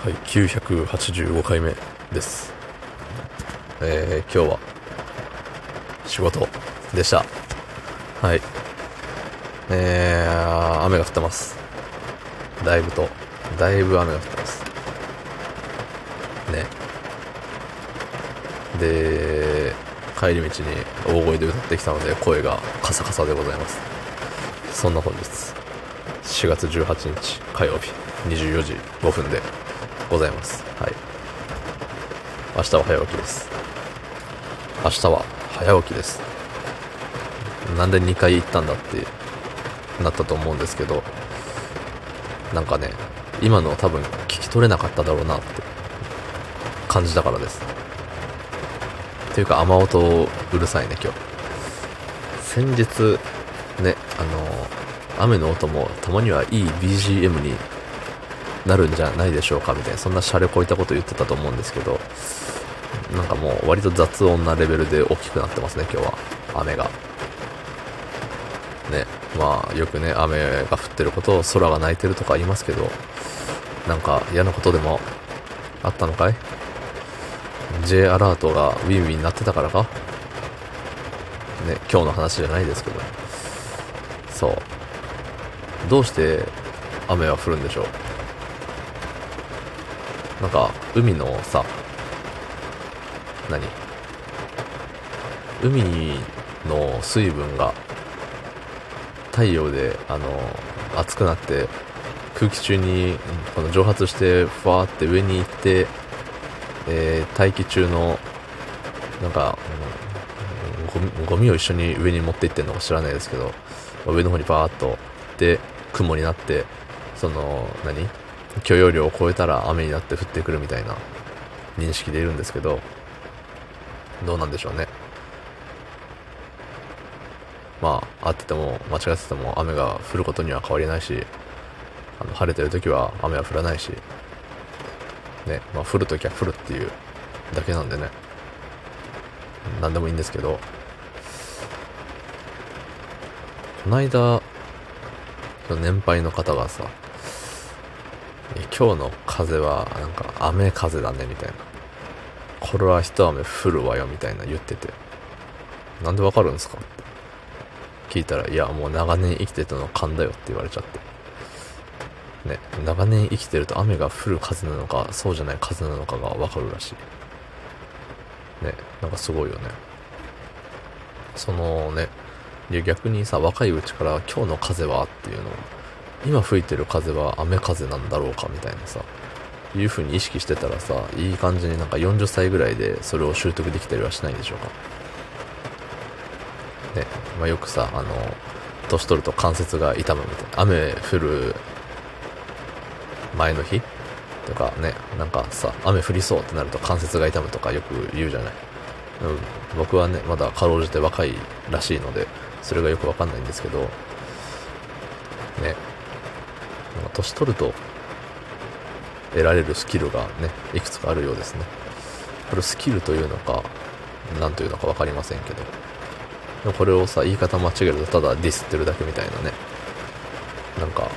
はい、985回目です。えー、今日は仕事でした。はい。えー、雨が降ってます。だいぶと、だいぶ雨が降ってます。ね。で、帰り道に大声で歌ってきたので声がカサカサでございます。そんな本日、4月18日火曜日24時5分でございます。はい。明日は早起きです。明日は早起きです。なんで2回行ったんだってなったと思うんですけど、なんかね、今の多分聞き取れなかっただろうなって感じだからです。っていうか雨音うるさいね今日。先日、ね、あの、雨の音もたまにはいい BGM になるんじゃないでしょうかみたいな、そんなシャレこいたこと言ってたと思うんですけど、なんかもう割と雑音なレベルで大きくなってますね、今日は。雨が。ね、まあよくね、雨が降ってることを空が泣いてるとか言いますけど、なんか嫌なことでもあったのかい ?J アラートがウィンウィンになってたからか？ね、今日の話じゃないですけど。そう。どうして雨は降るんでしょう？なんか、海のさ、何？海の水分が太陽で、あの、熱くなって、空気中にこの蒸発して、ふわーって上に行って、えー大気中の、なんか、ゴミを一緒に上に持っていってんのか知らないですけど、上の方にバーっと、で、雲になって、その、何？許容量を超えたら雨になって降ってくるみたいな認識でいるんですけど、どうなんでしょうね。まあ、合ってても間違ってても雨が降ることには変わりないし、あの晴れてる時は雨は降らないし、ね、まあ降る時は降るっていうだけなんでね、なんでもいいんですけど、こないだ、その年配の方がさ、今日の風はなんか雨風だねみたいな。これは一雨降るわよみたいな言ってて。なんでわかるんですかって聞いたら、いやもう長年生きてたの勘だよって言われちゃって。ね、長年生きてると雨が降る風なのか、そうじゃない風なのかがわかるらしい。ね、なんかすごいよね。そのね、いや逆にさ、若いうちから今日の風はっていうのを、今吹いてる風は雨風なんだろうかみたいなさ、いう風に意識してたらさ、いい感じになんか40歳ぐらいでそれを習得できたりはしないんでしょうか。ね、まあ、よくさ、あの、年取ると関節が痛むみたいな。雨降る前の日？とかね、なんかさ、雨降りそうってなると関節が痛むとかよく言うじゃない？うん、僕はね、まだかろうじて若いらしいので、それがよくわかんないんですけど、ね、年取ると得られるスキルがね、いくつかあるようですね。これスキルというのか、なんというのかわかりませんけど。でもこれをさ、言い方間違えるとただディスってるだけみたいなね。なんか、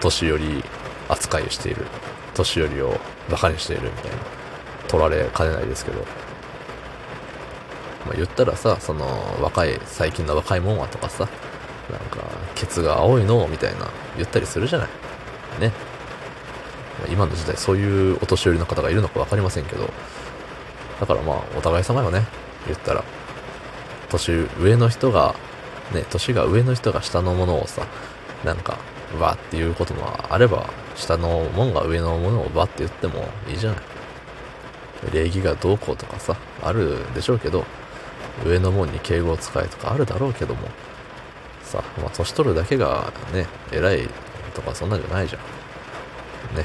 年寄り扱いをしている。年寄りを馬鹿にしているみたいな。取られかねないですけど。まあ、言ったらさ、その、若い、最近の若いもんはとかさ、なんか、ケツが青いのみたいな言ったりするじゃない。ね。今の時代そういうお年寄りの方がいるのか分かりませんけど、だからまあ、お互い様よね。言ったら。年上の人が、ね、年が上の人が下のものをさ、なんか、わっていうこともあれば、下のもんが上のものをわって言ってもいいじゃない。礼儀がどうこうとかさ、あるでしょうけど、上のもんに敬語を使えとかあるだろうけども、さ、まあ、年取るだけがね、偉いとかそんなんじゃないじゃん。ね。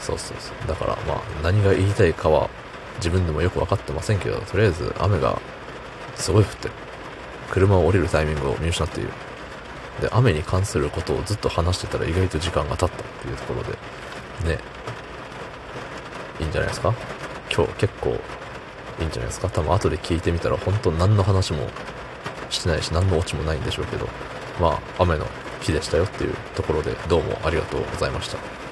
そうそうそう。だからまあ、何が言いたいかは自分でもよく分かってませんけど、とりあえず雨がすごい降ってる。車を降りるタイミングを見失っている。で、雨に関することをずっと話してたら意外と時間が経ったっていうところで、ね。いいんじゃないですか？今日結構いいんじゃないですか？多分後で聞いてみたら本当何の話もしてないし何のオチもないんでしょうけど、まあ雨の日でしたよっていうところでどうもありがとうございました。